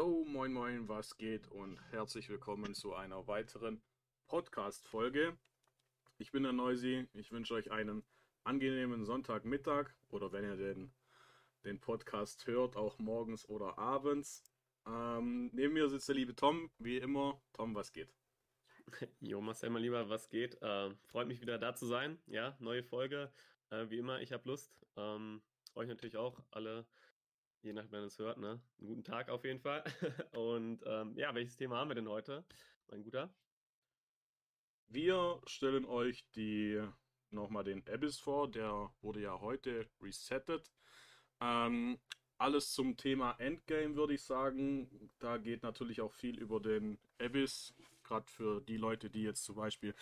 Yo, moin moin, was geht und herzlich willkommen zu einer weiteren Podcast-Folge. Ich bin der Neusi, ich wünsche euch einen angenehmen Sonntagmittag oder wenn ihr den, den Podcast hört, auch morgens oder abends. Ähm, neben mir sitzt der liebe Tom, wie immer. Tom, was geht? Jo, Marcel, mein Lieber, was geht? Äh, freut mich wieder da zu sein. Ja, neue Folge. Äh, wie immer, ich habe Lust. Ähm, euch natürlich auch alle Je nachdem, wenn es hört, ne? Einen guten Tag auf jeden Fall. Und ähm, ja, welches Thema haben wir denn heute, mein Guter? Wir stellen euch die nochmal den Abyss vor, der wurde ja heute resettet. Ähm, alles zum Thema Endgame würde ich sagen. Da geht natürlich auch viel über den Abyss. Gerade für die Leute, die jetzt zum Beispiel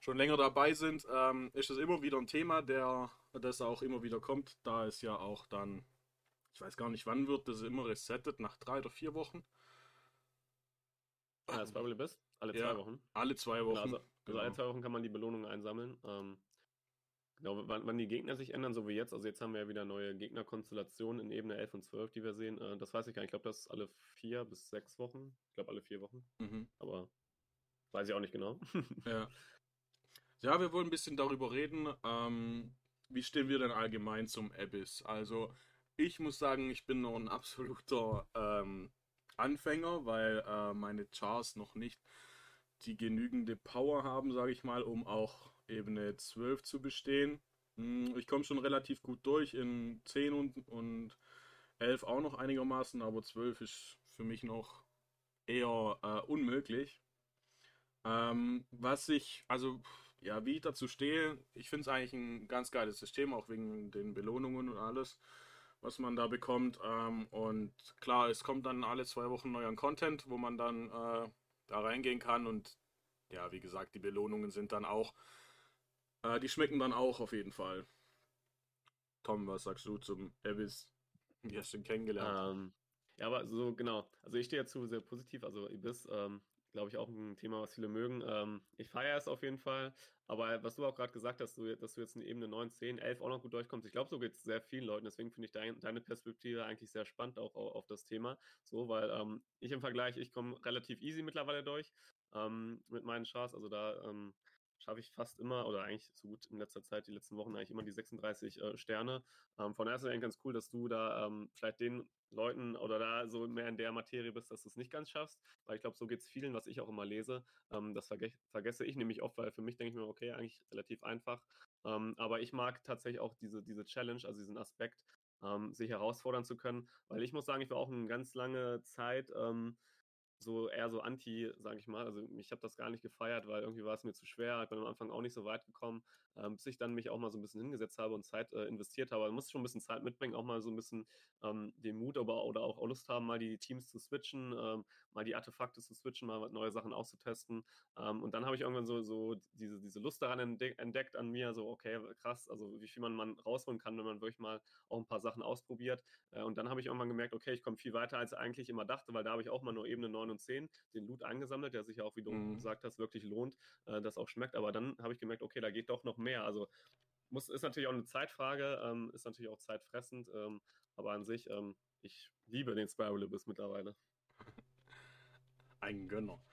schon länger dabei sind, ähm, ist es immer wieder ein Thema, der das auch immer wieder kommt, da es ja auch dann ich weiß gar nicht, wann wird das immer resettet, nach drei oder vier Wochen. Ja, das Bible Best? Alle ja, zwei Wochen. Alle zwei genau, Wochen. Genau, also, genau. alle zwei Wochen kann man die Belohnungen einsammeln. Ähm, genau, wann, wann, die Gegner sich ändern, so wie jetzt. Also jetzt haben wir ja wieder neue Gegnerkonstellationen in Ebene 11 und 12, die wir sehen. Äh, das weiß ich gar nicht. Ich glaube, das ist alle vier bis sechs Wochen. Ich glaube, alle vier Wochen. Mhm. Aber weiß ich auch nicht genau. ja. Ja, wir wollen ein bisschen darüber reden. Ähm, wie stehen wir denn allgemein zum Abyss? Also, ich muss sagen, ich bin noch ein absoluter ähm, Anfänger, weil äh, meine Chars noch nicht die genügende Power haben, sage ich mal, um auch Ebene 12 zu bestehen. Hm, ich komme schon relativ gut durch, in 10 und, und 11 auch noch einigermaßen, aber 12 ist für mich noch eher äh, unmöglich. Ähm, was ich, also, ja, wie ich dazu stehe, ich finde es eigentlich ein ganz geiles System, auch wegen den Belohnungen und alles was man da bekommt. Ähm, und klar, es kommt dann alle zwei Wochen neuer Content, wo man dann äh, da reingehen kann. Und ja, wie gesagt, die Belohnungen sind dann auch, äh, die schmecken dann auch auf jeden Fall. Tom, was sagst du zum Abyss? Wie hast du ihn kennengelernt? Ähm, ja, aber so genau. Also ich stehe dazu sehr positiv. Also Abyss ähm, glaube ich, auch ein Thema, was viele mögen. Ähm, ich feiere es auf jeden Fall. Aber was du auch gerade gesagt hast, du, dass du jetzt in Ebene 9, 10, 11 auch noch gut durchkommst, ich glaube, so geht es sehr vielen Leuten. Deswegen finde ich dein, deine Perspektive eigentlich sehr spannend auch, auch auf das Thema. So, weil ähm, ich im Vergleich, ich komme relativ easy mittlerweile durch ähm, mit meinen Chars. Also da ähm, schaffe ich fast immer, oder eigentlich so gut in letzter Zeit, die letzten Wochen eigentlich immer die 36 äh, Sterne. Ähm, von daher ist es eigentlich ganz cool, dass du da ähm, vielleicht den Leuten oder da so mehr in der Materie bist, dass du es nicht ganz schaffst. Weil ich glaube, so geht es vielen, was ich auch immer lese. Ähm, das verge vergesse ich nämlich oft, weil für mich denke ich mir, okay, eigentlich relativ einfach. Ähm, aber ich mag tatsächlich auch diese, diese Challenge, also diesen Aspekt, ähm, sich herausfordern zu können. Weil ich muss sagen, ich war auch eine ganz lange Zeit ähm, so eher so anti, sage ich mal. Also ich habe das gar nicht gefeiert, weil irgendwie war es mir zu schwer. Ich bin am Anfang auch nicht so weit gekommen, ähm, bis ich dann mich auch mal so ein bisschen hingesetzt habe und Zeit äh, investiert habe. Man muss schon ein bisschen Zeit mitbringen, auch mal so ein bisschen ähm, den Mut aber, oder auch Lust haben, mal die Teams zu switchen, ähm, mal die Artefakte zu switchen, mal neue Sachen auszutesten. Ähm, und dann habe ich irgendwann so, so diese, diese Lust daran entdeck entdeckt an mir, so okay, krass, also wie viel man, man rausholen kann, wenn man wirklich mal auch ein paar Sachen ausprobiert. Äh, und dann habe ich irgendwann gemerkt, okay, ich komme viel weiter, als ich eigentlich immer dachte, weil da habe ich auch mal nur Ebene 9 und 10 den Loot eingesammelt, der sich ja auch, wie du mhm. gesagt hast, wirklich lohnt, äh, das auch schmeckt. Aber dann habe ich gemerkt, okay, da geht doch noch mehr. Also muss, ist natürlich auch eine Zeitfrage, ähm, ist natürlich auch zeitfressend, ähm, aber an sich, ähm, ich liebe den Spiral Abyss mittlerweile. Ein Gönner.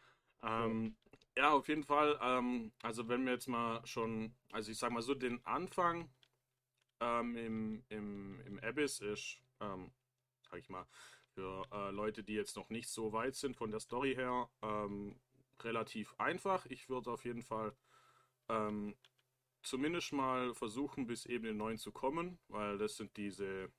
Ähm, ja, auf jeden Fall. Ähm, also wenn wir jetzt mal schon, also ich sag mal so, den Anfang ähm, im, im, im Abyss ist, ähm, sag ich mal, für äh, Leute, die jetzt noch nicht so weit sind von der Story her, ähm, relativ einfach. Ich würde auf jeden Fall ähm, zumindest mal versuchen, bis Ebene 9 zu kommen, weil das sind diese,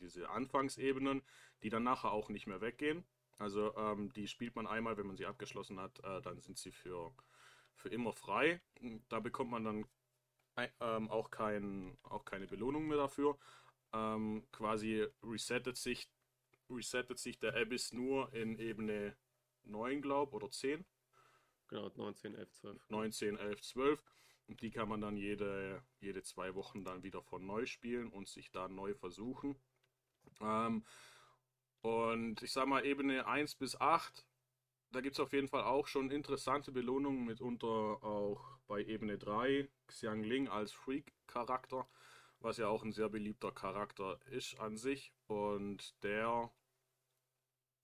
diese Anfangsebenen, die dann nachher auch nicht mehr weggehen. Also ähm, die spielt man einmal, wenn man sie abgeschlossen hat, äh, dann sind sie für, für immer frei. Da bekommt man dann ähm, auch, kein, auch keine Belohnung mehr dafür. Ähm, quasi resettet sich resettet sich der Abyss nur in Ebene 9, glaube oder 10. Genau, 19, 11, 12. 19, 11, 12. Und die kann man dann jede, jede zwei Wochen dann wieder von neu spielen und sich da neu versuchen. Ähm, und ich sag mal, Ebene 1 bis 8, da gibt es auf jeden Fall auch schon interessante Belohnungen, mitunter auch bei Ebene 3, Xiang Ling als Freak-Charakter, was ja auch ein sehr beliebter Charakter ist an sich. Und der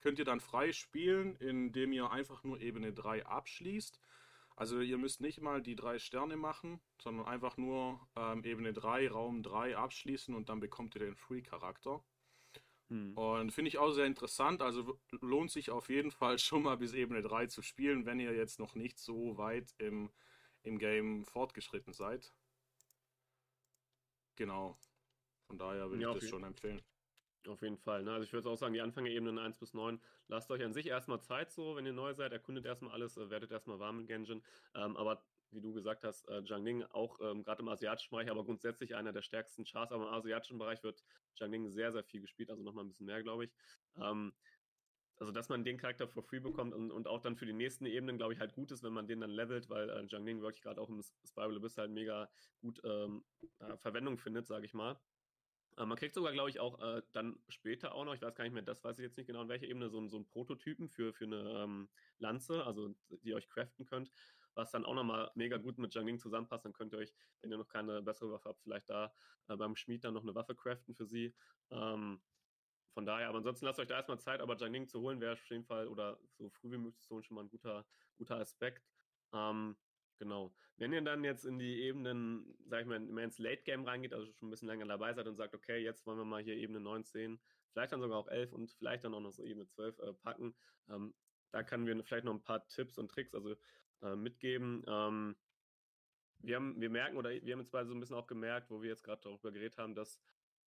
könnt ihr dann frei spielen, indem ihr einfach nur Ebene 3 abschließt. Also ihr müsst nicht mal die drei Sterne machen, sondern einfach nur ähm, Ebene 3, Raum 3 abschließen und dann bekommt ihr den Free-Charakter. Hm. Und finde ich auch sehr interessant. Also lohnt sich auf jeden Fall schon mal bis Ebene 3 zu spielen, wenn ihr jetzt noch nicht so weit im, im Game fortgeschritten seid. Genau. Von daher würde ja, ich das schon empfehlen. Auf jeden Fall. Ne? Also ich würde auch sagen, die Anfängerebenen 1 bis 9, lasst euch an sich erstmal Zeit so, wenn ihr neu seid, erkundet erstmal alles, äh, werdet erstmal warm mit Genjin. Ähm, aber wie du gesagt hast, äh, Jiangling auch ähm, gerade im asiatischen Bereich, aber grundsätzlich einer der stärksten Chars, aber im asiatischen Bereich wird Jiangling sehr, sehr viel gespielt, also nochmal ein bisschen mehr, glaube ich. Ähm, also, dass man den Charakter for free bekommt und, und auch dann für die nächsten Ebenen, glaube ich, halt gut ist, wenn man den dann levelt, weil äh, Jiangling wirklich gerade auch im Spiral Abyss halt mega gut ähm, äh, Verwendung findet, sage ich mal. Äh, man kriegt sogar, glaube ich, auch äh, dann später auch noch, ich weiß gar nicht mehr, das weiß ich jetzt nicht genau, in welcher Ebene, so, so ein Prototypen für, für eine ähm, Lanze, also die ihr euch craften könnt, was dann auch nochmal mega gut mit Jiangling zusammenpasst. Dann könnt ihr euch, wenn ihr noch keine bessere Waffe habt, vielleicht da äh, beim Schmied dann noch eine Waffe craften für sie. Ähm, von daher, aber ansonsten lasst euch da erstmal Zeit, aber Jiangling zu holen wäre auf jeden Fall oder so früh wie möglich schon mal ein guter, guter Aspekt. Ähm, Genau. Wenn ihr dann jetzt in die Ebenen, sag ich mal, mehr ins Late Game reingeht, also schon ein bisschen länger dabei seid und sagt, okay, jetzt wollen wir mal hier Ebene 19, vielleicht dann sogar auch 11 und vielleicht dann auch noch so Ebene 12 äh, packen, ähm, da können wir vielleicht noch ein paar Tipps und Tricks also äh, mitgeben. Ähm, wir, haben, wir merken oder wir haben jetzt beide so ein bisschen auch gemerkt, wo wir jetzt gerade darüber geredet haben, dass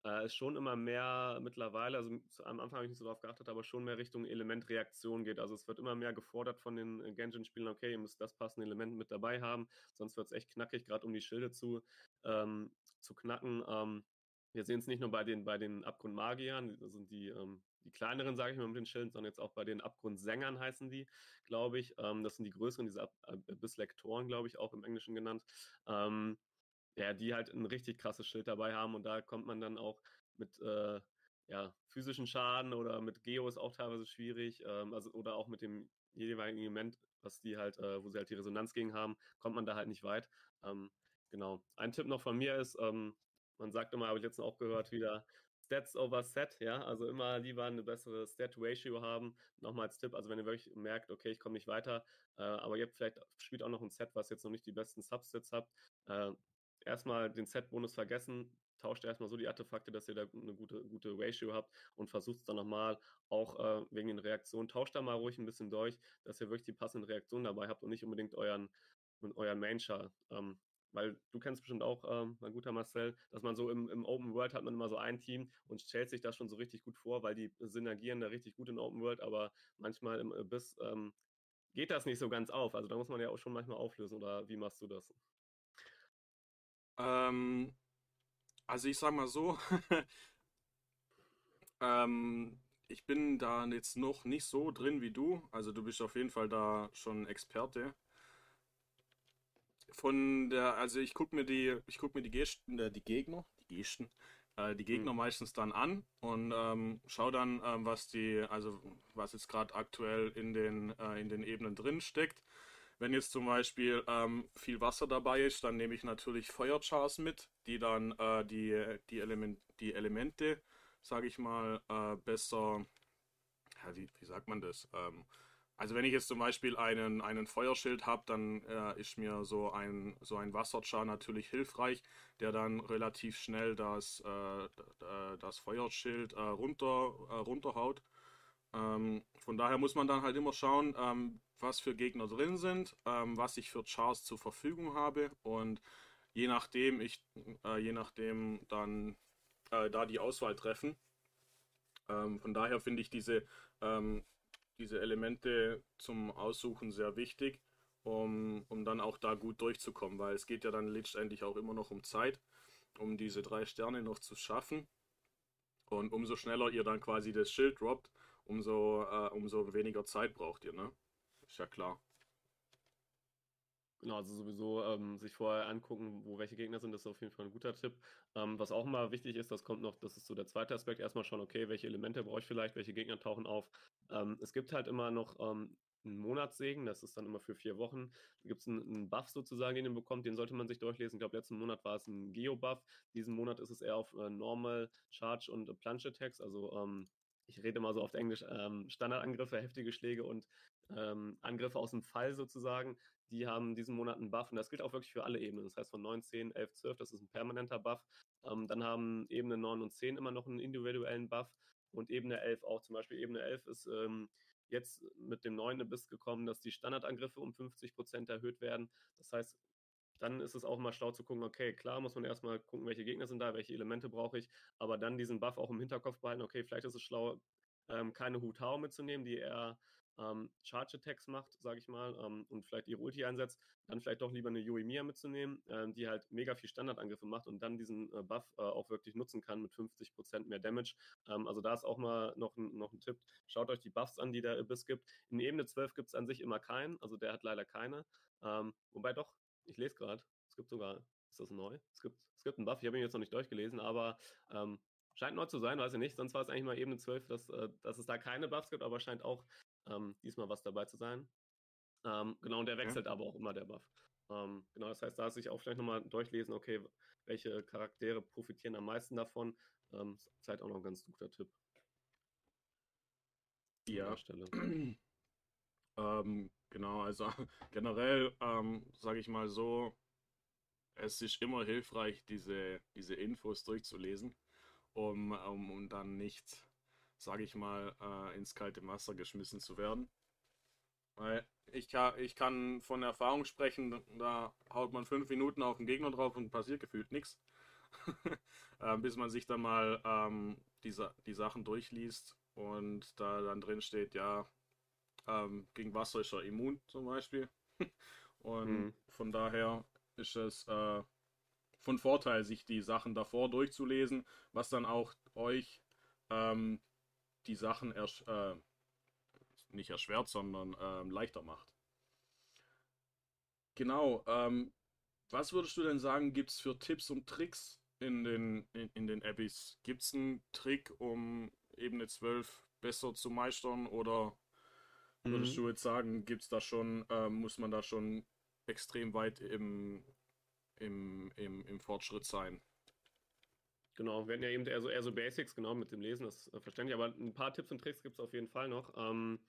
äh, es schon immer mehr mittlerweile, also am Anfang habe ich nicht so darauf geachtet, aber schon mehr Richtung Elementreaktion geht. Also es wird immer mehr gefordert von den äh, Genshin-Spielern, okay, ihr müsst das passende Element mit dabei haben, sonst wird es echt knackig, gerade um die Schilde zu, ähm, zu knacken. Ähm, wir sehen es nicht nur bei den, bei den Abgrundmagiern, das sind die, ähm, die kleineren, sage ich mal, mit den Schilden, sondern jetzt auch bei den Abgrundsängern heißen die, glaube ich. Ähm, das sind die größeren, diese Ab Abisslektoren, glaube ich, auch im Englischen genannt. Ähm, ja, die halt ein richtig krasses Schild dabei haben und da kommt man dann auch mit äh, ja, physischen Schaden oder mit Geo ist auch teilweise schwierig, ähm, also oder auch mit dem jeweiligen Element, was die halt, äh, wo sie halt die Resonanz gegen haben, kommt man da halt nicht weit. Ähm, genau. Ein Tipp noch von mir ist, ähm, man sagt immer, habe ich letztens auch gehört, wieder Stats over Set, ja, also immer lieber eine bessere Stat-Ratio haben. Nochmal als Tipp, also wenn ihr wirklich merkt, okay, ich komme nicht weiter, äh, aber ihr habt vielleicht spielt auch noch ein Set, was jetzt noch nicht die besten Subsets habt, äh, erstmal den Set-Bonus vergessen, tauscht erstmal so die Artefakte, dass ihr da eine gute, gute Ratio habt und versucht es dann nochmal auch äh, wegen den Reaktionen. Tauscht da mal ruhig ein bisschen durch, dass ihr wirklich die passenden Reaktionen dabei habt und nicht unbedingt euren, euren Main-Char. Ähm, weil du kennst bestimmt auch, ähm, mein guter Marcel, dass man so im, im Open World hat man immer so ein Team und stellt sich das schon so richtig gut vor, weil die synergieren da richtig gut in Open World, aber manchmal im Abyss ähm, geht das nicht so ganz auf. Also da muss man ja auch schon manchmal auflösen oder wie machst du das? Ähm, also ich sag mal so, ähm, ich bin da jetzt noch nicht so drin wie du. Also du bist auf jeden Fall da schon Experte. Von der, also ich gucke mir die, ich guck mir die Gesten, äh, die Gegner, die Gesten, äh, die Gegner mhm. meistens dann an und ähm, schau dann, ähm, was die, also was jetzt gerade aktuell in den, äh, in den Ebenen drin steckt. Wenn jetzt zum Beispiel ähm, viel Wasser dabei ist, dann nehme ich natürlich Feuerchars mit, die dann äh, die, die, Element, die Elemente, sage ich mal, äh, besser, ja, wie, wie, sagt man das? Ähm, also wenn ich jetzt zum Beispiel einen, einen Feuerschild habe, dann äh, ist mir so ein, so ein Wasserchar natürlich hilfreich, der dann relativ schnell das, äh, das Feuerschild äh, runter, äh, runterhaut. Ähm, von daher muss man dann halt immer schauen, ähm, was für Gegner drin sind, ähm, was ich für Chars zur Verfügung habe und je nachdem ich äh, je nachdem dann äh, da die Auswahl treffen. Ähm, von daher finde ich diese, ähm, diese Elemente zum Aussuchen sehr wichtig, um, um dann auch da gut durchzukommen, weil es geht ja dann letztendlich auch immer noch um Zeit, um diese drei Sterne noch zu schaffen. Und umso schneller ihr dann quasi das Schild droppt, umso, äh, umso weniger Zeit braucht ihr, ne? Ist ja klar. Genau, also sowieso ähm, sich vorher angucken, wo welche Gegner sind, das ist auf jeden Fall ein guter Tipp. Ähm, was auch mal wichtig ist, das kommt noch, das ist so der zweite Aspekt, erstmal schauen, okay, welche Elemente brauche ich vielleicht, welche Gegner tauchen auf. Ähm, es gibt halt immer noch ähm, einen Monatssegen, das ist dann immer für vier Wochen. Da gibt es einen, einen, Buff sozusagen, den ihr bekommt, den sollte man sich durchlesen. Ich glaube, letzten Monat war es ein Geo-Buff. Diesen Monat ist es eher auf äh, Normal, Charge und äh, Plunge Attacks, also ähm, ich rede immer so oft Englisch, ähm, Standardangriffe, heftige Schläge und ähm, Angriffe aus dem Fall sozusagen, die haben diesen Monat einen Buff und das gilt auch wirklich für alle Ebenen. Das heißt von 9, 10, 11, 12, das ist ein permanenter Buff. Ähm, dann haben Ebene 9 und 10 immer noch einen individuellen Buff und Ebene 11 auch. Zum Beispiel Ebene 11 ist ähm, jetzt mit dem neuen Abyss gekommen, dass die Standardangriffe um 50% erhöht werden. Das heißt, dann ist es auch mal schlau zu gucken, okay, klar muss man erstmal gucken, welche Gegner sind da, welche Elemente brauche ich, aber dann diesen Buff auch im Hinterkopf behalten, okay, vielleicht ist es schlau, ähm, keine Hu Tao mitzunehmen, die eher ähm, Charge Attacks macht, sage ich mal, ähm, und vielleicht ihre Ulti einsetzt, dann vielleicht doch lieber eine Yoimiya mitzunehmen, ähm, die halt mega viel Standardangriffe macht und dann diesen äh, Buff äh, auch wirklich nutzen kann mit 50% mehr Damage. Ähm, also da ist auch mal noch ein, noch ein Tipp. Schaut euch die Buffs an, die der Abyss gibt. In Ebene 12 gibt es an sich immer keinen, also der hat leider keine. Ähm, wobei doch, ich lese gerade, es gibt sogar, ist das neu? Es gibt, es gibt einen Buff, ich habe ihn jetzt noch nicht durchgelesen, aber ähm, scheint neu zu sein, weiß ich nicht. Sonst war es eigentlich mal Ebene 12, dass, äh, dass es da keine Buffs gibt, aber scheint auch ähm, diesmal was dabei zu sein. Ähm, genau, und der wechselt ja. aber auch immer der Buff. Ähm, genau, das heißt, da sich auch vielleicht nochmal durchlesen, okay, welche Charaktere profitieren am meisten davon. Ähm, ist halt auch noch ein ganz guter Tipp. Ja. Stelle. ähm, genau, also generell ähm, sage ich mal so, es ist immer hilfreich, diese, diese Infos durchzulesen, um, um, um dann nicht, sage ich mal, äh, ins kalte Wasser geschmissen zu werden. Weil ich kann, ich kann von Erfahrung sprechen, da haut man fünf Minuten auf den Gegner drauf und passiert gefühlt nichts. äh, bis man sich dann mal ähm, die, die Sachen durchliest und da dann drin steht, ja, ähm, gegen Wasser ist er immun zum Beispiel. und mhm. von daher ist es äh, von Vorteil, sich die Sachen davor durchzulesen, was dann auch euch ähm, die Sachen ersch äh, nicht erschwert, sondern ähm, leichter macht. Genau, ähm, was würdest du denn sagen, gibt es für Tipps und Tricks in den, in, in den Abbys? Gibt es einen Trick, um Ebene 12 besser zu meistern oder würdest mhm. du jetzt sagen, gibt's da schon, äh, muss man da schon extrem weit im, im, im, im Fortschritt sein? Genau, wir hatten ja eben eher so, eher so Basics, genau, mit dem Lesen, das ist äh, verständlich, aber ein paar Tipps und Tricks gibt es auf jeden Fall noch. Ähm,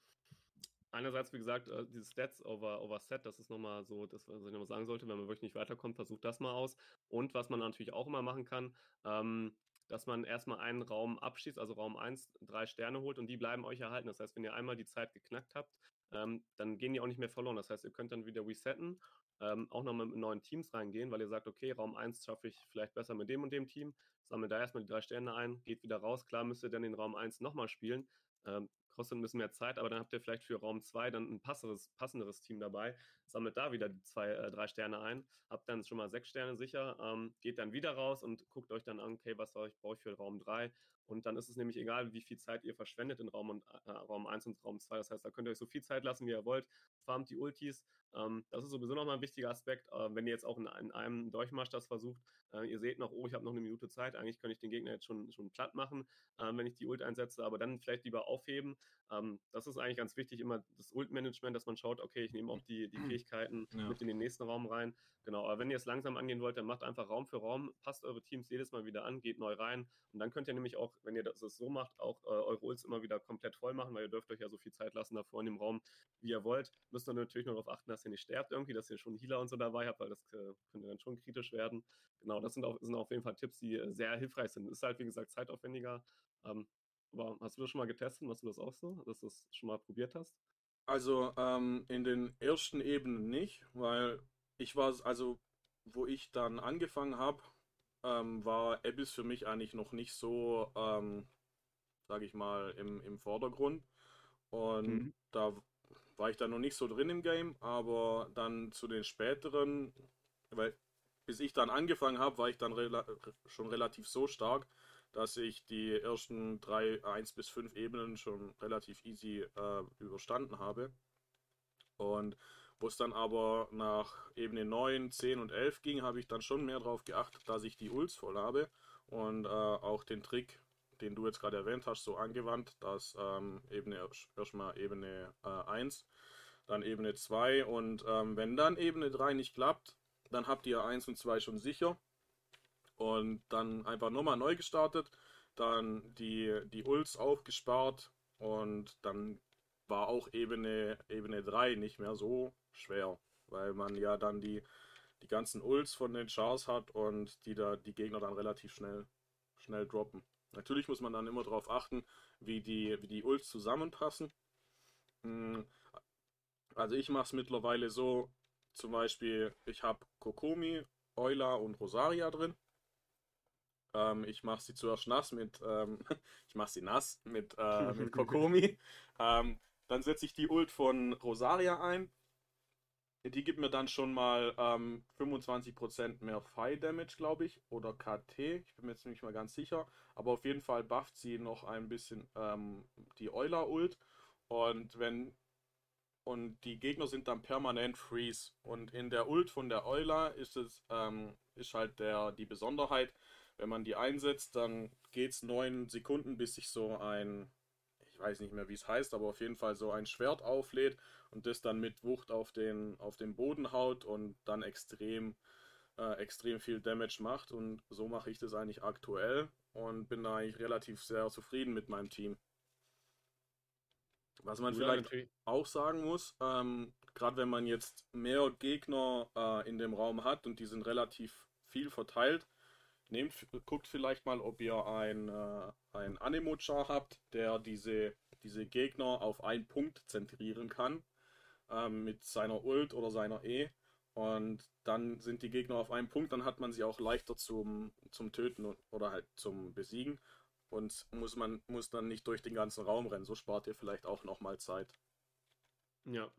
einerseits, wie gesagt, äh, dieses Stats over, over Set, das ist nochmal so, das, was ich nochmal sagen sollte, wenn man wirklich nicht weiterkommt, versucht das mal aus. Und was man natürlich auch immer machen kann, ähm, dass man erstmal einen Raum abschießt, also Raum 1, drei Sterne holt und die bleiben euch erhalten. Das heißt, wenn ihr einmal die Zeit geknackt habt, ähm, dann gehen die auch nicht mehr verloren. Das heißt, ihr könnt dann wieder resetten, ähm, auch nochmal mit neuen Teams reingehen, weil ihr sagt, okay, Raum 1 schaffe ich vielleicht besser mit dem und dem Team, sammelt da erstmal die drei Sterne ein, geht wieder raus. Klar müsst ihr dann den Raum 1 nochmal spielen, ähm, kostet ein bisschen mehr Zeit, aber dann habt ihr vielleicht für Raum 2 dann ein passenderes, passenderes Team dabei, sammelt da wieder die zwei, äh, drei Sterne ein, habt dann schon mal sechs Sterne sicher, ähm, geht dann wieder raus und guckt euch dann an, okay, was brauche ich für Raum 3 und dann ist es nämlich egal, wie viel Zeit ihr verschwendet in Raum, und, äh, Raum 1 und Raum 2. Das heißt, da könnt ihr euch so viel Zeit lassen, wie ihr wollt, farmt die Ultis. Ähm, das ist sowieso nochmal ein wichtiger Aspekt, äh, wenn ihr jetzt auch in, in einem Durchmarsch das versucht. Äh, ihr seht noch, oh, ich habe noch eine Minute Zeit, eigentlich könnte ich den Gegner jetzt schon, schon platt machen, ähm, wenn ich die Ult einsetze, aber dann vielleicht lieber aufheben. Ähm, das ist eigentlich ganz wichtig, immer das Ult-Management, dass man schaut, okay, ich nehme auch die, die Fähigkeiten ja. mit in den nächsten Raum rein. Genau, aber wenn ihr es langsam angehen wollt, dann macht einfach Raum für Raum, passt eure Teams jedes Mal wieder an, geht neu rein und dann könnt ihr nämlich auch, wenn ihr das so macht, auch äh, eure Ults immer wieder komplett voll machen, weil ihr dürft euch ja so viel Zeit lassen davor in dem Raum, wie ihr wollt. Müsst ihr natürlich nur darauf achten, dass ihr nicht sterbt irgendwie, dass ihr schon Healer und so dabei habt, weil das äh, könnte dann schon kritisch werden. Genau, das sind, auch, sind auf jeden Fall Tipps, die äh, sehr hilfreich sind. Ist halt, wie gesagt, zeitaufwendiger. Ähm, aber hast du das schon mal getestet? Machst du das auch so, dass du das schon mal probiert hast? Also ähm, in den ersten Ebenen nicht, weil ich war, also wo ich dann angefangen habe, ähm, war Abyss für mich eigentlich noch nicht so, ähm, sage ich mal, im, im Vordergrund. Und mhm. da war ich dann noch nicht so drin im Game, aber dann zu den späteren, weil bis ich dann angefangen habe, war ich dann rela schon relativ so stark, dass ich die ersten drei, eins bis fünf Ebenen schon relativ easy äh, überstanden habe. Und wo es dann aber nach Ebene 9, 10 und 11 ging, habe ich dann schon mehr darauf geachtet, dass ich die Ults voll habe und äh, auch den Trick, den du jetzt gerade erwähnt hast, so angewandt, dass ähm, Ebene erstmal Ebene äh, 1, dann Ebene 2 und ähm, wenn dann Ebene 3 nicht klappt, dann habt ihr 1 und 2 schon sicher und dann einfach nochmal neu gestartet, dann die, die Ults aufgespart und dann war auch Ebene, Ebene 3 nicht mehr so schwer, weil man ja dann die, die ganzen Ults von den Chars hat und die da die Gegner dann relativ schnell, schnell droppen. Natürlich muss man dann immer darauf achten, wie die, wie die Ults zusammenpassen. Hm, also ich mache es mittlerweile so, zum Beispiel, ich habe Kokomi, Euler und Rosaria drin. Ähm, ich mache sie zuerst nass mit, ähm, ich mache sie nass mit, äh, mit Kokomi. ähm, dann setze ich die Ult von Rosaria ein. Die gibt mir dann schon mal ähm, 25% mehr Fire Damage, glaube ich, oder KT. Ich bin mir jetzt nicht mal ganz sicher. Aber auf jeden Fall bufft sie noch ein bisschen ähm, die Euler Ult. Und wenn und die Gegner sind dann permanent Freeze. Und in der Ult von der Euler ist es ähm, ist halt der die Besonderheit, wenn man die einsetzt, dann geht es 9 Sekunden, bis sich so ein ich weiß nicht mehr, wie es heißt, aber auf jeden Fall so ein Schwert auflädt und das dann mit Wucht auf den, auf den Boden haut und dann extrem, äh, extrem viel Damage macht. Und so mache ich das eigentlich aktuell und bin da eigentlich relativ sehr zufrieden mit meinem Team. Was man ja, vielleicht natürlich. auch sagen muss, ähm, gerade wenn man jetzt mehr Gegner äh, in dem Raum hat und die sind relativ viel verteilt, nehmt, guckt vielleicht mal, ob ihr ein, äh, ein Anemo-Char habt, der diese, diese Gegner auf einen Punkt zentrieren kann ähm, mit seiner Ult oder seiner E. Und dann sind die Gegner auf einem Punkt, dann hat man sie auch leichter zum, zum Töten oder halt zum Besiegen. Und muss man muss dann nicht durch den ganzen Raum rennen. So spart ihr vielleicht auch nochmal Zeit. Ja,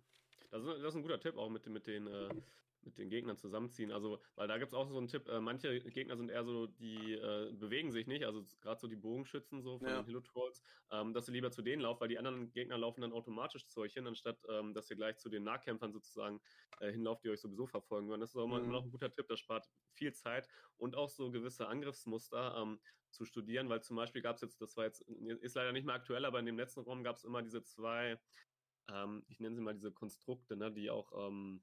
das ist, das ist, ein guter Tipp auch mit, mit den äh, mit den Gegnern zusammenziehen. Also, weil da gibt es auch so einen Tipp, äh, manche Gegner sind eher so, die äh, bewegen sich nicht, also gerade so die Bogenschützen so von ja. den Hilo-Trolls, ähm, dass ihr lieber zu denen lauft, weil die anderen Gegner laufen dann automatisch zu euch hin, anstatt ähm, dass ihr gleich zu den Nahkämpfern sozusagen äh, hinlauft, die euch sowieso verfolgen würden. Das ist auch mhm. immer noch ein guter Tipp, das spart viel Zeit und auch so gewisse Angriffsmuster ähm, zu studieren, weil zum Beispiel gab es jetzt, das war jetzt, ist leider nicht mehr aktuell, aber in dem letzten Raum gab es immer diese zwei, ähm, ich nenne sie mal diese Konstrukte, ne, die auch ähm,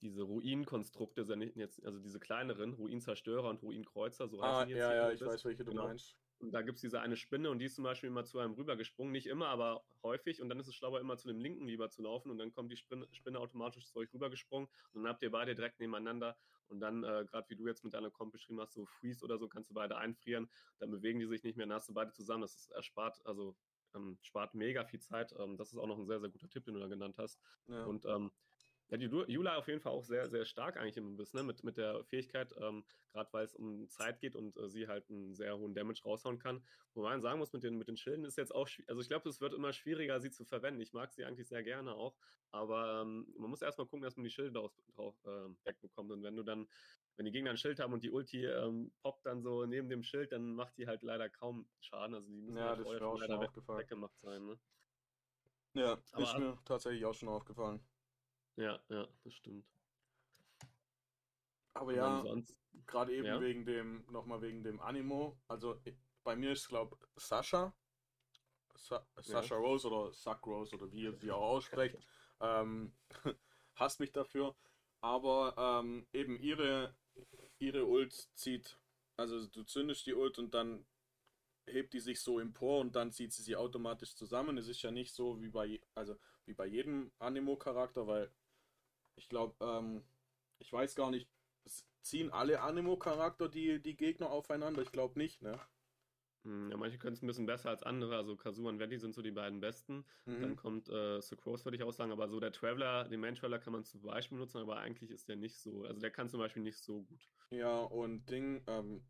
diese Ruinenkonstrukte sind jetzt, also diese kleineren, Ruinzerstörer und Ruinkreuzer, so ah, heißen die jetzt. Ja, ja, ich weiß, welche du genau. meinst. Und da gibt es diese eine Spinne und die ist zum Beispiel immer zu einem rübergesprungen. Nicht immer, aber häufig. Und dann ist es schlauer, immer zu dem linken lieber zu laufen. Und dann kommt die Spinne, Spinne automatisch zu euch rübergesprungen. Und dann habt ihr beide direkt nebeneinander. Und dann, äh, gerade wie du jetzt mit deiner Comp beschrieben hast, so Freeze oder so, kannst du beide einfrieren. Dann bewegen die sich nicht mehr. Dann hast du beide zusammen. Das ist erspart, also ähm, spart mega viel Zeit. Ähm, das ist auch noch ein sehr, sehr guter Tipp, den du da genannt hast. Ja. Und ähm, ja, die Jula auf jeden Fall auch sehr, sehr stark eigentlich im Biss, ne? mit, mit der Fähigkeit, ähm, gerade weil es um Zeit geht und äh, sie halt einen sehr hohen Damage raushauen kann. Wobei man sagen muss, mit den, mit den Schilden ist jetzt auch, also ich glaube, es wird immer schwieriger, sie zu verwenden. Ich mag sie eigentlich sehr gerne auch, aber ähm, man muss erstmal gucken, dass man die Schilde drauf, drauf äh, wegbekommt. Und wenn du dann, wenn die Gegner ein Schild haben und die Ulti ähm, poppt dann so neben dem Schild, dann macht die halt leider kaum Schaden. Also die müssen ja, halt auch leider weg, weggemacht sein. Ne? Ja, aber, ist mir tatsächlich auch schon aufgefallen. Ja, ja, das stimmt. Aber ja, gerade eben ja? wegen dem, nochmal wegen dem Animo. Also bei mir ist, glaube Sascha. Sa Sascha ja. Rose oder Suck Rose oder wie ihr sie auch aussprecht. ähm, hasst mich dafür. Aber ähm, eben ihre, ihre Ult zieht. Also du zündest die Ult und dann hebt die sich so empor und dann zieht sie sie automatisch zusammen. Es ist ja nicht so wie bei, also wie bei jedem Animo-Charakter, weil ich glaube, ähm, ich weiß gar nicht, ziehen alle Animo-Charakter die, die Gegner aufeinander? Ich glaube nicht, ne? Hm, ja, manche können es ein bisschen besser als andere. Also Kazuha und Venti sind so die beiden besten. Mhm. Dann kommt äh, Sucrose, würde ich auch sagen. Aber so der Traveler, den Main-Traveler kann man zum Beispiel nutzen, aber eigentlich ist der nicht so. Also der kann zum Beispiel nicht so gut. Ja, und Ding, ähm,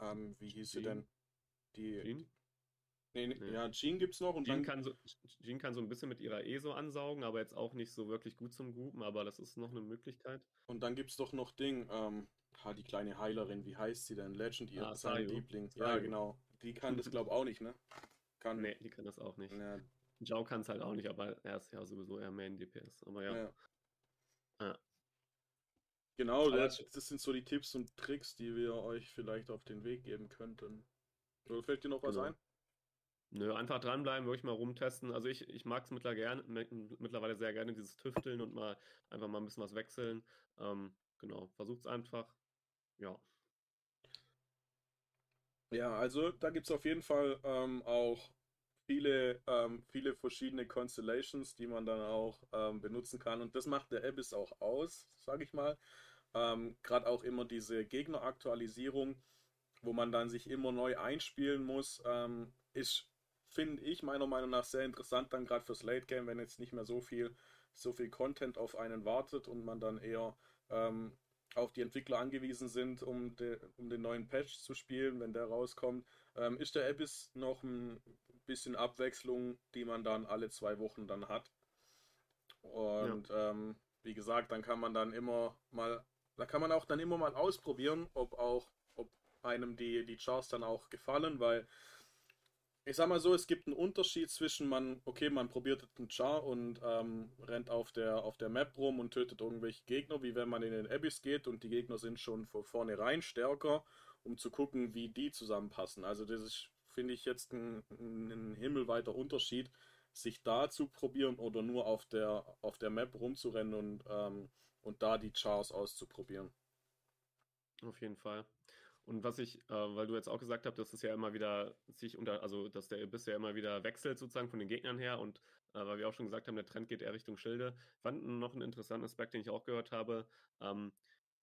ähm, wie hieß sie denn? Die. Jean? Nee, nee. Ja, Jean gibt's noch. Und Jean, dann... kann so, Jean kann so ein bisschen mit ihrer ESO ansaugen, aber jetzt auch nicht so wirklich gut zum Groupen, aber das ist noch eine Möglichkeit. Und dann gibt's doch noch Ding, ähm, die kleine Heilerin, wie heißt sie denn? Legend, ihr ah, sein Liebling. Ja, genau. Die kann das, glaube ich, auch nicht, ne? Kann... Nee, die kann das auch nicht. Ja. Zhao kann es halt auch nicht, aber er ist ja sowieso eher Main DPS. Aber ja. ja. ja. Genau, das, das, sind so die Tipps und Tricks, die wir euch vielleicht auf den Weg geben könnten. Oder fällt dir noch was genau. ein? Nö, einfach dranbleiben, wirklich mal rumtesten. Also ich, ich mag es mittlerweile sehr gerne, dieses Tüfteln und mal einfach mal ein bisschen was wechseln. Ähm, genau, versucht es einfach. Ja. Ja, also da gibt es auf jeden Fall ähm, auch viele, ähm, viele verschiedene Constellations, die man dann auch ähm, benutzen kann. Und das macht der Abyss auch aus, sage ich mal. Ähm, Gerade auch immer diese Gegneraktualisierung, wo man dann sich immer neu einspielen muss, ähm, ist, finde ich, meiner Meinung nach sehr interessant, dann gerade fürs Late Game, wenn jetzt nicht mehr so viel, so viel Content auf einen wartet und man dann eher ähm, auf die Entwickler angewiesen sind, um, de, um den neuen Patch zu spielen, wenn der rauskommt. Ähm, ist der Abyss noch ein bisschen Abwechslung, die man dann alle zwei Wochen dann hat. Und ja. ähm, wie gesagt, dann kann man dann immer mal, da kann man auch dann immer mal ausprobieren, ob auch, ob einem die, die Charts dann auch gefallen, weil ich sag mal so, es gibt einen Unterschied zwischen man, okay, man probiert einen Char und ähm, rennt auf der, auf der Map rum und tötet irgendwelche Gegner, wie wenn man in den Abyss geht und die Gegner sind schon von vornherein stärker, um zu gucken, wie die zusammenpassen. Also das ist, finde ich, jetzt ein, ein himmelweiter Unterschied, sich da zu probieren oder nur auf der, auf der Map rumzurennen und, ähm, und da die Chars auszuprobieren. Auf jeden Fall. Und was ich, äh, weil du jetzt auch gesagt hast, dass es ja immer wieder sich unter, also dass der Abyss ja immer wieder wechselt sozusagen von den Gegnern her und äh, weil wir auch schon gesagt haben, der Trend geht eher Richtung Schilde. Fand noch einen interessanten Aspekt, den ich auch gehört habe. Ähm,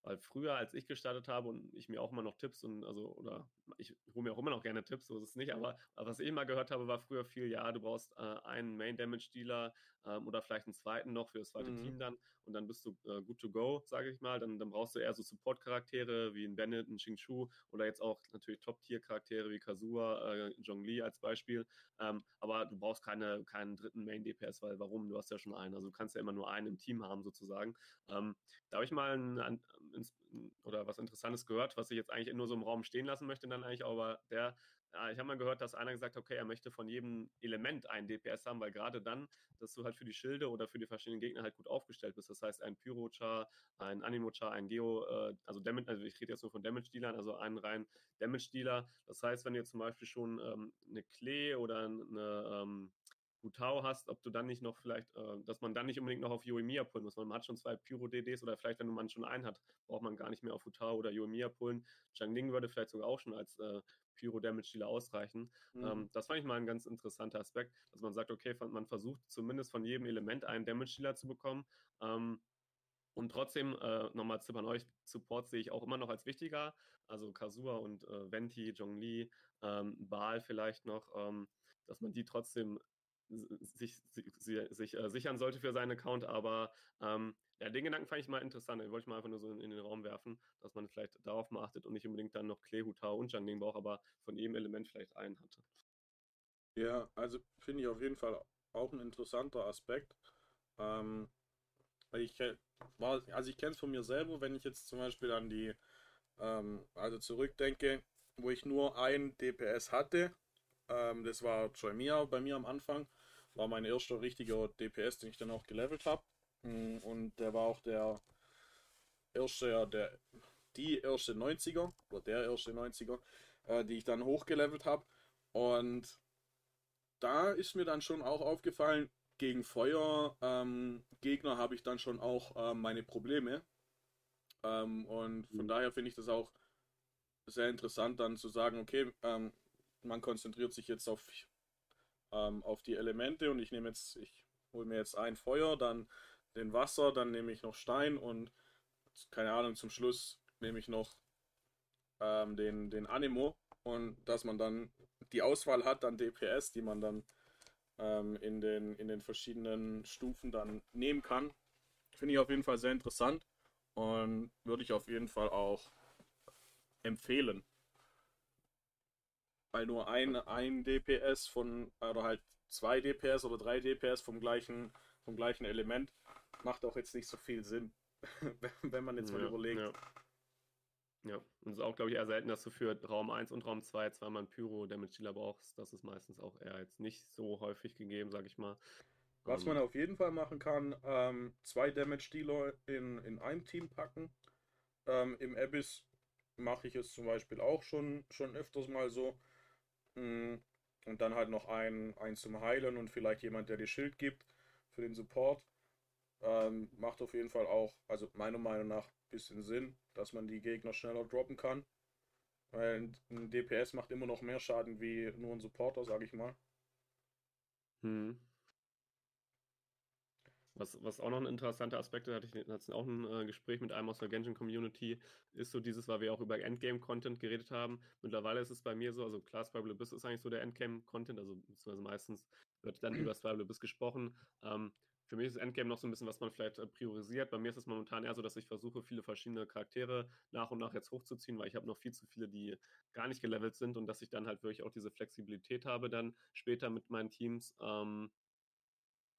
weil früher, als ich gestartet habe und ich mir auch immer noch Tipps und also, oder ich hole mir auch immer noch gerne Tipps, so ist es nicht, aber, aber was ich immer gehört habe, war früher viel, ja, du brauchst äh, einen Main Damage Dealer ähm, oder vielleicht einen zweiten noch für das zweite mhm. Team dann und dann bist du äh, good to go, sage ich mal. Dann, dann brauchst du eher so Support-Charaktere wie ein Bennett, ein Xingqiu oder jetzt auch natürlich Top-Tier-Charaktere wie Kazua, äh, Zhongli als Beispiel. Ähm, aber du brauchst keine, keinen dritten Main-DPS, weil warum? Du hast ja schon einen. Also du kannst ja immer nur einen im Team haben sozusagen. Ähm, da habe ich mal ein, ein, oder was Interessantes gehört, was ich jetzt eigentlich nur so im Raum stehen lassen möchte, dann eigentlich, aber der äh, ich habe mal gehört, dass einer gesagt hat, okay, er möchte von jedem Element einen DPS haben, weil gerade dann, dass du halt für die Schilde oder für die verschiedenen Gegner halt gut aufgestellt bist. Das heißt, ein Pyro-Char, ein Animo-Char, ein Geo, äh, also Damage, also ich rede jetzt nur von Damage-Dealern, also einen rein Damage-Dealer. Das heißt, wenn jetzt zum Beispiel schon ähm, eine Klee oder eine ähm, Gutau hast, ob du dann nicht noch vielleicht, äh, dass man dann nicht unbedingt noch auf Yoimiya pullen muss. Man hat schon zwei Pyro-DDs oder vielleicht, wenn man schon einen hat, braucht man gar nicht mehr auf Hutao oder Yoimiya pullen. Ling würde vielleicht sogar auch schon als äh, Pyro-Damage-Dealer ausreichen. Mhm. Ähm, das fand ich mal ein ganz interessanter Aspekt, dass man sagt, okay, man versucht zumindest von jedem Element einen Damage-Dealer zu bekommen. Ähm, und trotzdem, äh, nochmal Tipp an euch, Support sehe ich auch immer noch als wichtiger. Also Kasua und äh, Venti, Zhongli, ähm, Baal vielleicht noch, ähm, dass man die trotzdem sich, sich, sich äh, sichern sollte für seinen Account, aber ähm, ja, den Gedanken fand ich mal interessant. Den wollte ich mal einfach nur so in, in, den Raum werfen, dass man vielleicht darauf mal achtet und nicht unbedingt dann noch Klehuta und Jiangling braucht, aber von jedem Element vielleicht einen hatte. Ja, also finde ich auf jeden Fall auch ein interessanter Aspekt. Ähm, ich also ich kenne es von mir selber, wenn ich jetzt zum Beispiel an die, ähm, also zurückdenke, wo ich nur ein DPS hatte, ähm, das war Joymia bei mir am Anfang, war mein erster richtiger DPS, den ich dann auch gelevelt habe. Mm, und der war auch der erste, der, die erste 90er, oder der erste 90er, äh, die ich dann hochgelevelt habe. Und da ist mir dann schon auch aufgefallen, gegen Feuer ähm, Gegner habe ich dann schon auch äh, meine Probleme. Ähm, und von mhm. daher finde ich das auch sehr interessant, dann zu sagen, okay, ähm, man konzentriert sich jetzt auf, ähm, auf die Elemente und ich nehme jetzt, ich hole mir jetzt ein Feuer, dann den Wasser, dann nehme ich noch Stein und keine Ahnung, zum Schluss nehme ich noch ähm, den, den Animo und dass man dann die Auswahl hat an DPS, die man dann ähm, in, den, in den verschiedenen Stufen dann nehmen kann. Finde ich auf jeden Fall sehr interessant und würde ich auf jeden Fall auch empfehlen. Weil nur ein, ein DPS von, oder halt zwei DPS oder drei DPS vom gleichen, vom gleichen Element macht auch jetzt nicht so viel Sinn, wenn man jetzt ja, mal überlegt. Ja. Ja, und es ist auch, glaube ich, eher selten, dass du für Raum 1 und Raum 2 zweimal einen Pyro-Damage-Dealer brauchst. Das ist meistens auch eher jetzt nicht so häufig gegeben, sage ich mal. Was um, man ähm, auf jeden Fall machen kann, ähm, zwei Damage-Dealer in, in einem Team packen. Ähm, Im Abyss mache ich es zum Beispiel auch schon, schon öfters mal so. Und dann halt noch einen, einen zum Heilen und vielleicht jemand, der dir Schild gibt für den Support. Ähm, macht auf jeden Fall auch, also meiner Meinung nach, ein bisschen Sinn, dass man die Gegner schneller droppen kann. Weil ein DPS macht immer noch mehr Schaden wie nur ein Supporter, sag ich mal. Hm. Was, was auch noch ein interessanter Aspekt ist, hatte ich letztens auch ein äh, Gespräch mit einem aus der Genshin Community, ist so dieses, weil wir auch über Endgame-Content geredet haben. Mittlerweile ist es bei mir so, also klar, Survival Abyss ist eigentlich so der Endgame-Content, also beziehungsweise meistens wird dann über Survival Abyss gesprochen. Ähm, für mich ist Endgame noch so ein bisschen, was man vielleicht äh, priorisiert. Bei mir ist es momentan eher so, dass ich versuche, viele verschiedene Charaktere nach und nach jetzt hochzuziehen, weil ich habe noch viel zu viele, die gar nicht gelevelt sind und dass ich dann halt wirklich auch diese Flexibilität habe, dann später mit meinen Teams. Ähm,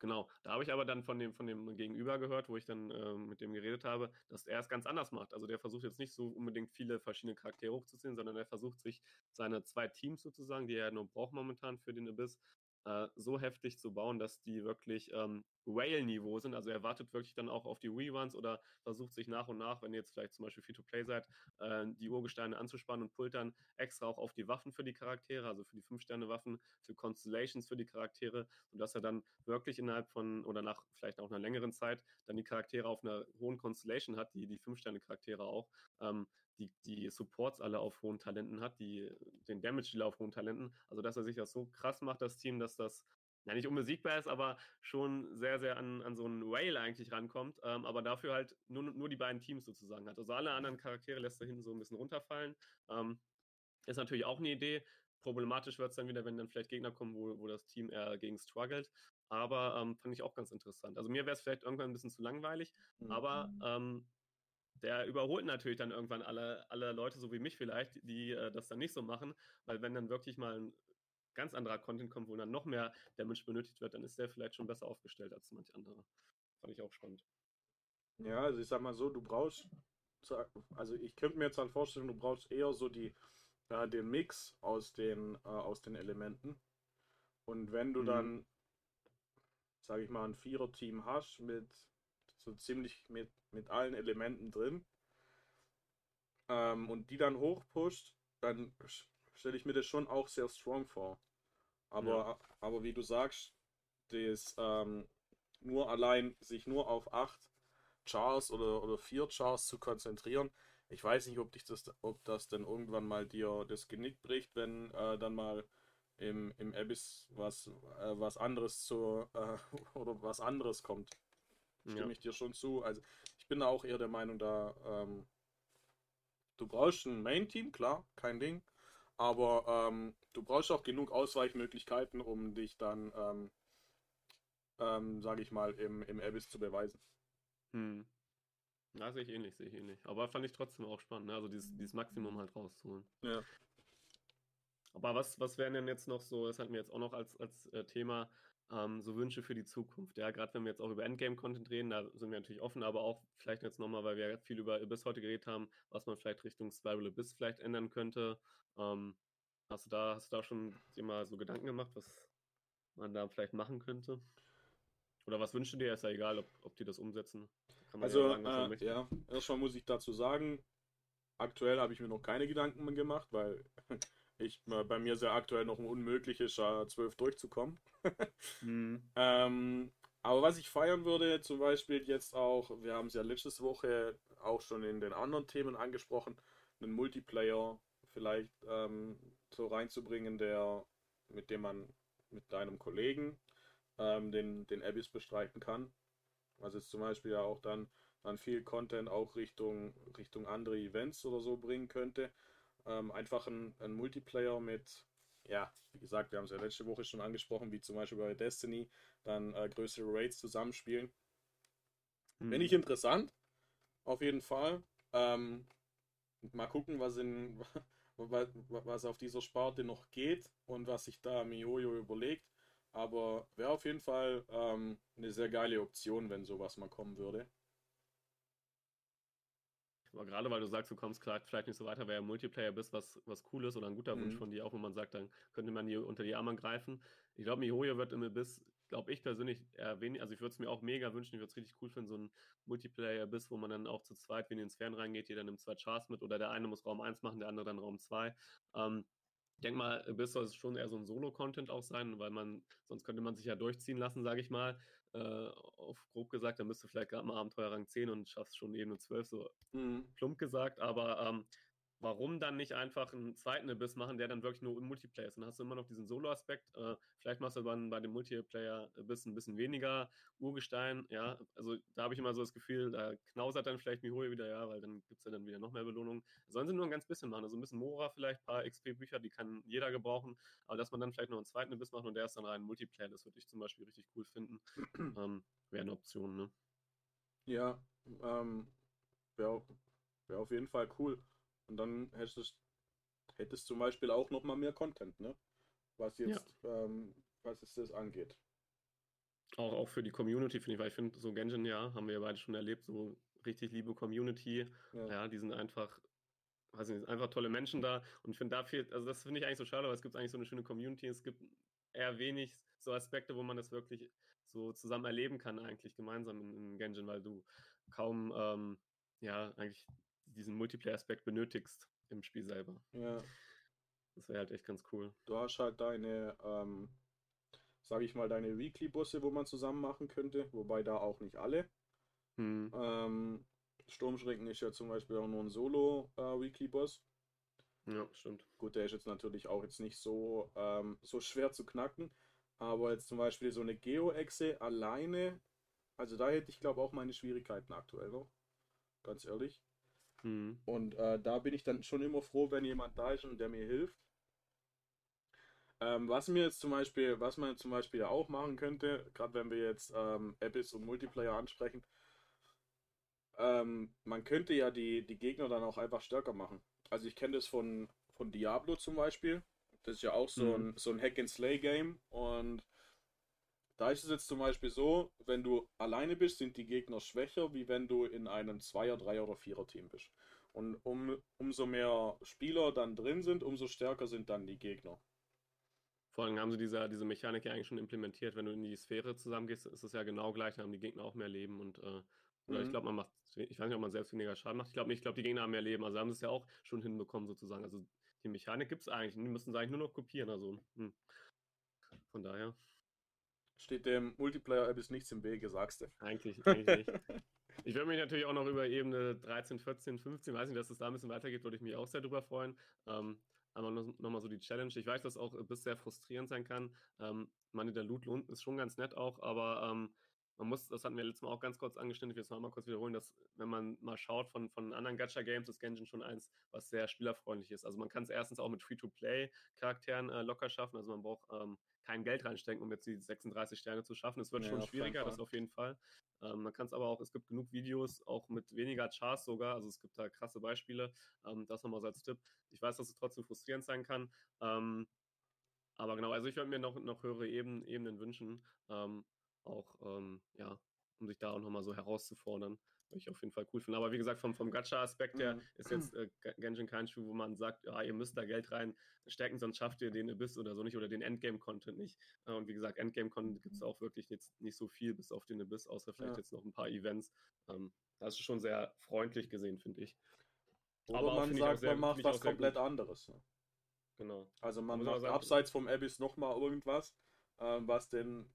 Genau, da habe ich aber dann von dem, von dem Gegenüber gehört, wo ich dann äh, mit dem geredet habe, dass er es ganz anders macht. Also der versucht jetzt nicht so unbedingt viele verschiedene Charaktere hochzuziehen, sondern er versucht sich seine zwei Teams sozusagen, die er nur braucht momentan für den Abyss, äh, so heftig zu bauen, dass die wirklich ähm, Whale-Niveau sind. Also er wartet wirklich dann auch auf die Reruns oder versucht sich nach und nach, wenn ihr jetzt vielleicht zum Beispiel Free-to-Play seid, äh, die Urgesteine anzuspannen und pullt dann extra auch auf die Waffen für die Charaktere, also für die 5-Sterne-Waffen, für Constellations für die Charaktere, sodass er dann wirklich innerhalb von oder nach vielleicht auch einer längeren Zeit dann die Charaktere auf einer hohen Constellation hat, die die 5-Sterne-Charaktere auch, ähm, die, die Supports alle auf hohen Talenten hat, die, den Damage-Dealer auf hohen Talenten. Also, dass er sich das so krass macht, das Team, dass das ja nicht unbesiegbar ist, aber schon sehr, sehr an, an so einen Whale eigentlich rankommt, ähm, aber dafür halt nur, nur die beiden Teams sozusagen hat. Also alle anderen Charaktere lässt er hinten so ein bisschen runterfallen. Ähm, ist natürlich auch eine Idee. Problematisch wird es dann wieder, wenn dann vielleicht Gegner kommen, wo, wo das Team eher gegen struggelt. Aber ähm, fand ich auch ganz interessant. Also mir wäre es vielleicht irgendwann ein bisschen zu langweilig, mhm. aber ähm, der überholt natürlich dann irgendwann alle, alle Leute, so wie mich vielleicht, die äh, das dann nicht so machen, weil wenn dann wirklich mal ein ganz anderer Content kommt, wo dann noch mehr Damage benötigt wird, dann ist der vielleicht schon besser aufgestellt als manche andere. Fand ich auch spannend. Ja, also ich sag mal so, du brauchst, also ich könnte mir jetzt dann vorstellen, du brauchst eher so die, äh, den Mix aus den, äh, aus den Elementen. Und wenn du mhm. dann, sag ich mal, ein Vierer-Team hast mit so ziemlich mit, mit allen Elementen drin ähm, und die dann hochpusht, dann stelle ich mir das schon auch sehr strong vor. Aber, ja. aber wie du sagst, das ähm, nur allein sich nur auf acht Chars oder, oder vier Chars zu konzentrieren, ich weiß nicht, ob dich das, ob das denn irgendwann mal dir das Genick bricht, wenn äh, dann mal im, im Abyss was, äh, was anderes zu äh, oder was anderes kommt stimme ja. ich dir schon zu. Also bin da auch eher der Meinung, da ähm, du brauchst ein Main-Team, klar, kein Ding. Aber ähm, du brauchst auch genug Ausweichmöglichkeiten, um dich dann, ähm, ähm, sage ich mal, im, im Abyss zu beweisen. Hm. Ja, sehe ich ähnlich, sehe ich ähnlich. Aber fand ich trotzdem auch spannend, ne? also dieses, dieses Maximum halt rauszuholen. Ja. Aber was, was wären denn jetzt noch so, das hatten wir jetzt auch noch als, als äh, Thema, ähm, so Wünsche für die Zukunft. Ja, gerade wenn wir jetzt auch über Endgame-Content reden, da sind wir natürlich offen, aber auch vielleicht jetzt nochmal, weil wir viel über Abyss heute geredet haben, was man vielleicht Richtung Spiral Abyss vielleicht ändern könnte. Ähm, hast du da, hast du da schon dir mal so Gedanken gemacht, was man da vielleicht machen könnte? Oder was wünschst du dir? Ist ja egal, ob, ob die das umsetzen. also, ja, sagen, äh, ja, erstmal muss ich dazu sagen, aktuell habe ich mir noch keine Gedanken gemacht, weil ich, äh, bei mir ist ja aktuell noch ein unmögliches, 12 durchzukommen. mhm. ähm, aber was ich feiern würde, zum Beispiel jetzt auch, wir haben es ja letzte Woche auch schon in den anderen Themen angesprochen, einen Multiplayer vielleicht ähm, so reinzubringen, der, mit dem man mit deinem Kollegen ähm, den, den Abyss bestreiten kann. Also jetzt zum Beispiel ja auch dann, dann viel Content auch Richtung, Richtung andere Events oder so bringen könnte. Ähm, einfach ein, ein Multiplayer mit, ja, wie gesagt, wir haben es ja letzte Woche schon angesprochen, wie zum Beispiel bei Destiny, dann äh, größere Raids zusammenspielen. Mhm. Finde ich interessant, auf jeden Fall. Ähm, mal gucken, was, in, was auf dieser Sparte noch geht und was sich da Miyoyo überlegt. Aber wäre auf jeden Fall ähm, eine sehr geile Option, wenn sowas mal kommen würde. Aber gerade weil du sagst, du kommst vielleicht nicht so weiter, wer Multiplayer bist, was, was cool ist oder ein guter mhm. Wunsch von dir, auch wenn man sagt, dann könnte man die unter die Arme greifen. Ich glaube, Mihoyo wird im Abyss, glaube ich persönlich, eher wenig, also ich würde es mir auch mega wünschen, ich würde es richtig cool finden, so ein Multiplayer-Abyss, wo man dann auch zu zweit wie in den Sphären reingeht, jeder nimmt zwei Chars mit oder der eine muss Raum 1 machen, der andere dann Raum 2. Ähm, ich denke mal, Abyss soll es schon eher so ein Solo-Content auch sein, weil man, sonst könnte man sich ja durchziehen lassen, sage ich mal äh, auf grob gesagt, dann bist du vielleicht gerade mal Abenteuer Rang 10 und schaffst schon Ebene 12, so mhm. plump gesagt, aber ähm, warum dann nicht einfach einen zweiten Abyss machen, der dann wirklich nur im Multiplayer ist? Dann hast du immer noch diesen Solo-Aspekt. Äh, vielleicht machst du dann bei dem Multiplayer-Abyss ein bisschen weniger Urgestein. Ja, also da habe ich immer so das Gefühl, da knausert dann vielleicht Mihoyo wieder, ja, weil dann gibt es ja dann wieder noch mehr Belohnungen. Sollen sie nur ein ganz bisschen machen. Also ein bisschen Mora vielleicht, ein paar XP-Bücher, die kann jeder gebrauchen. Aber dass man dann vielleicht noch einen zweiten Abyss macht und der ist dann rein Multiplayer, das würde ich zum Beispiel richtig cool finden. ähm, Wäre eine Option, ne? Ja, ähm, wäre wär auf jeden Fall cool. Und dann hättest hättest zum Beispiel auch noch mal mehr Content, ne? Was jetzt, ja. ähm, was es das angeht. Auch, auch für die Community, finde ich, weil ich finde, so Genshin, ja, haben wir ja beide schon erlebt, so richtig liebe Community. Ja, ja die sind einfach, weiß nicht, einfach tolle Menschen da. Und ich finde, da fehlt, also das finde ich eigentlich so schade, weil es gibt eigentlich so eine schöne Community. Es gibt eher wenig so Aspekte, wo man das wirklich so zusammen erleben kann, eigentlich gemeinsam in, in Genshin, weil du kaum, ähm, ja, eigentlich diesen Multiplayer-Aspekt benötigst im Spiel selber. Ja. Das wäre halt echt ganz cool. Du hast halt deine, ähm, sag ich mal, deine Weekly-Busse, wo man zusammen machen könnte, wobei da auch nicht alle. Hm. Ähm, Sturmschrecken ist ja zum Beispiel auch nur ein Solo-Weekly-Boss. Äh, ja, stimmt. Gut, der ist jetzt natürlich auch jetzt nicht so, ähm, so schwer zu knacken. Aber jetzt zum Beispiel so eine Geo-Echse alleine, also da hätte ich glaube auch meine Schwierigkeiten aktuell noch. Ganz ehrlich. Mhm. Und äh, da bin ich dann schon immer froh, wenn jemand da ist und der mir hilft. Ähm, was mir jetzt zum Beispiel, was man zum Beispiel auch machen könnte, gerade wenn wir jetzt ähm, Abyss und Multiplayer ansprechen, ähm, man könnte ja die, die Gegner dann auch einfach stärker machen. Also ich kenne das von, von Diablo zum Beispiel. Das ist ja auch so, mhm. ein, so ein Hack-and-Slay-Game und da ist es jetzt zum Beispiel so, wenn du alleine bist, sind die Gegner schwächer, wie wenn du in einem Zweier-, Dreier- oder Vierer-Team bist. Und um, umso mehr Spieler dann drin sind, umso stärker sind dann die Gegner. Vor allem haben sie diese, diese Mechanik ja eigentlich schon implementiert. Wenn du in die Sphäre zusammengehst, ist es ja genau gleich, dann haben die Gegner auch mehr Leben und äh, mhm. ich glaube, man macht, ich weiß nicht, ob man selbst weniger Schaden macht. Ich glaube nicht, ich glaube, die Gegner haben mehr Leben. Also haben sie es ja auch schon hinbekommen, sozusagen. Also die Mechanik gibt es eigentlich. Die müssen sie eigentlich nur noch kopieren. Also hm. von daher. Steht dem Multiplayer-App ist nichts im Wege, sagst du. Eigentlich, eigentlich nicht. Ich würde mich natürlich auch noch über Ebene 13, 14, 15, weiß nicht, dass es da ein bisschen weitergeht, würde ich mich auch sehr drüber freuen. Ähm, aber nochmal so die Challenge. Ich weiß, dass auch bis sehr frustrierend sein kann. Ähm, meine, der Loot unten ist schon ganz nett auch, aber ähm, man muss, das hatten wir letztes Mal auch ganz kurz angeschnitten, ich will es mal kurz wiederholen, dass wenn man mal schaut von, von anderen Gacha-Games, ist Genshin schon eins, was sehr spielerfreundlich ist. Also man kann es erstens auch mit Free-to-Play-Charakteren äh, locker schaffen, also man braucht ähm, kein Geld reinstecken, um jetzt die 36 Sterne zu schaffen. Es wird ja, schon schwieriger, das auf jeden Fall. Ähm, man kann es aber auch, es gibt genug Videos, auch mit weniger Chars sogar, also es gibt da krasse Beispiele. Ähm, das nochmal so als Tipp. Ich weiß, dass es trotzdem frustrierend sein kann. Ähm, aber genau, also ich würde mir noch, noch höhere Ebenen, Ebenen wünschen. Ähm, auch, ähm, ja, um sich da auch nochmal so herauszufordern. Würde ich auf jeden Fall cool finden. Aber wie gesagt, vom, vom Gacha-Aspekt her mhm. ist jetzt äh, Genshin kein Spiel, wo man sagt, ja, ihr müsst da Geld reinstecken, sonst schafft ihr den Abyss oder so nicht oder den Endgame-Content nicht. Äh, und wie gesagt, Endgame-Content gibt es auch wirklich jetzt nicht so viel bis auf den Abyss, außer vielleicht ja. jetzt noch ein paar Events. Ähm, das ist schon sehr freundlich gesehen, finde ich. Oder Aber man sagt, sehr, man macht was komplett gut. anderes. Ne? Genau. Also man macht sagen, abseits vom Abyss nochmal irgendwas, äh, was den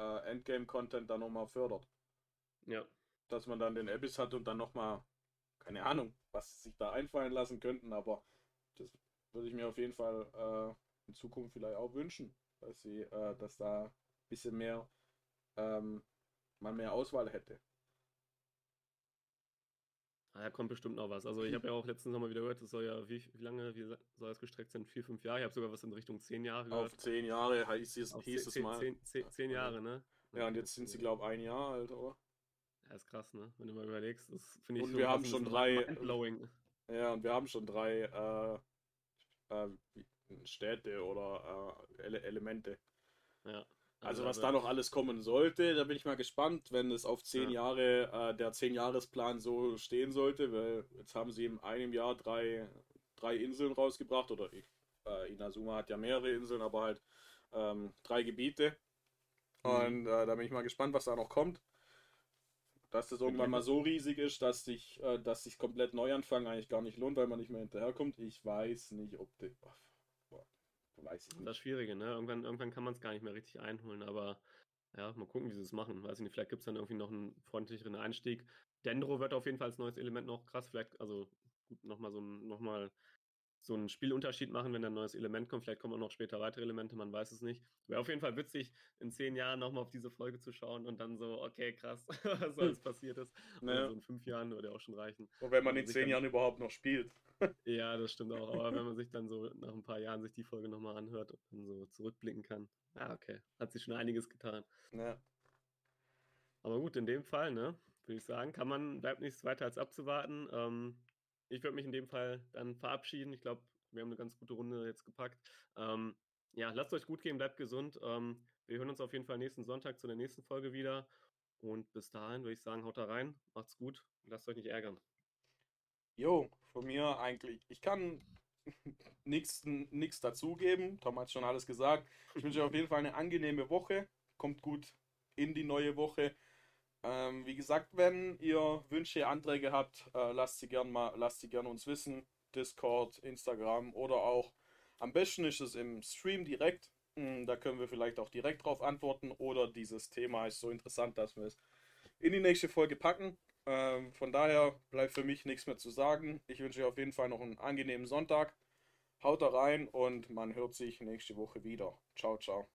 äh, Endgame-Content dann nochmal fördert. Ja dass man dann den Abyss hat und dann nochmal, keine Ahnung, was sich da einfallen lassen könnten, aber das würde ich mir auf jeden Fall äh, in Zukunft vielleicht auch wünschen, dass sie, äh, dass da ein bisschen mehr, ähm, man mehr Auswahl hätte. Ah, da kommt bestimmt noch was. Also ich habe ja auch letztens nochmal wieder gehört, das soll ja, wie, wie lange wie soll das gestreckt sein? Vier, fünf Jahre? Ich habe sogar was in Richtung zehn Jahre gehört. Auf zehn Jahre hieß es, hieß zehn, es mal. Zehn, zehn, zehn, Jahre, ne? Ja, und jetzt sind sie, glaube ich, ein Jahr alt, oder? Ja, ist krass, ne? Wenn du mal überlegst, das finde ich Und wir haben schon drei. Ja, und wir haben schon drei äh, äh, Städte oder äh, Ele Elemente. Ja. Also, also was da noch alles kommen sollte, da bin ich mal gespannt, wenn es auf zehn ja. Jahre äh, der zehn Jahresplan so stehen sollte, weil jetzt haben sie in einem Jahr drei, drei Inseln rausgebracht oder äh, Inazuma hat ja mehrere Inseln, aber halt ähm, drei Gebiete. Mhm. Und äh, da bin ich mal gespannt, was da noch kommt. Dass das irgendwann mal so riesig ist, dass sich, äh, dass sich komplett Neuanfang eigentlich gar nicht lohnt, weil man nicht mehr hinterherkommt. Ich weiß nicht, ob die, weiß ich nicht. Das Schwierige, ne? Irgendwann, irgendwann kann man es gar nicht mehr richtig einholen, aber ja, mal gucken, wie sie es machen. Weiß ich nicht, vielleicht gibt es dann irgendwie noch einen freundlicheren Einstieg. Dendro wird auf jeden Fall als neues Element noch krass. Vielleicht, also gut nochmal so ein, noch so einen Spielunterschied machen, wenn ein neues Element kommt. Vielleicht kommen auch noch später weitere Elemente, man weiß es nicht. Wäre auf jeden Fall witzig, in zehn Jahren nochmal auf diese Folge zu schauen und dann so, okay, krass, was alles passiert ist. Naja. so in fünf Jahren würde ja auch schon reichen. Und wenn man in zehn Jahren überhaupt noch spielt. Ja, das stimmt auch. Aber wenn man sich dann so nach ein paar Jahren sich die Folge nochmal anhört und dann so zurückblicken kann, ja, okay, hat sich schon einiges getan. Ja. Aber gut, in dem Fall, ne, würde ich sagen, kann man, bleibt nichts weiter als abzuwarten. Ähm, ich würde mich in dem Fall dann verabschieden. Ich glaube, wir haben eine ganz gute Runde jetzt gepackt. Ähm, ja, lasst euch gut gehen, bleibt gesund. Ähm, wir hören uns auf jeden Fall nächsten Sonntag zu der nächsten Folge wieder. Und bis dahin würde ich sagen, haut da rein, macht's gut, lasst euch nicht ärgern. Jo, von mir eigentlich. Ich kann nichts dazugeben. Tom hat schon alles gesagt. Ich wünsche euch auf jeden Fall eine angenehme Woche. Kommt gut in die neue Woche. Ähm, wie gesagt, wenn ihr Wünsche, Anträge habt, äh, lasst sie gerne mal, lasst sie gerne uns wissen. Discord, Instagram oder auch am besten ist es im Stream direkt. Hm, da können wir vielleicht auch direkt drauf antworten oder dieses Thema ist so interessant, dass wir es in die nächste Folge packen. Ähm, von daher bleibt für mich nichts mehr zu sagen. Ich wünsche euch auf jeden Fall noch einen angenehmen Sonntag. Haut da rein und man hört sich nächste Woche wieder. Ciao, ciao.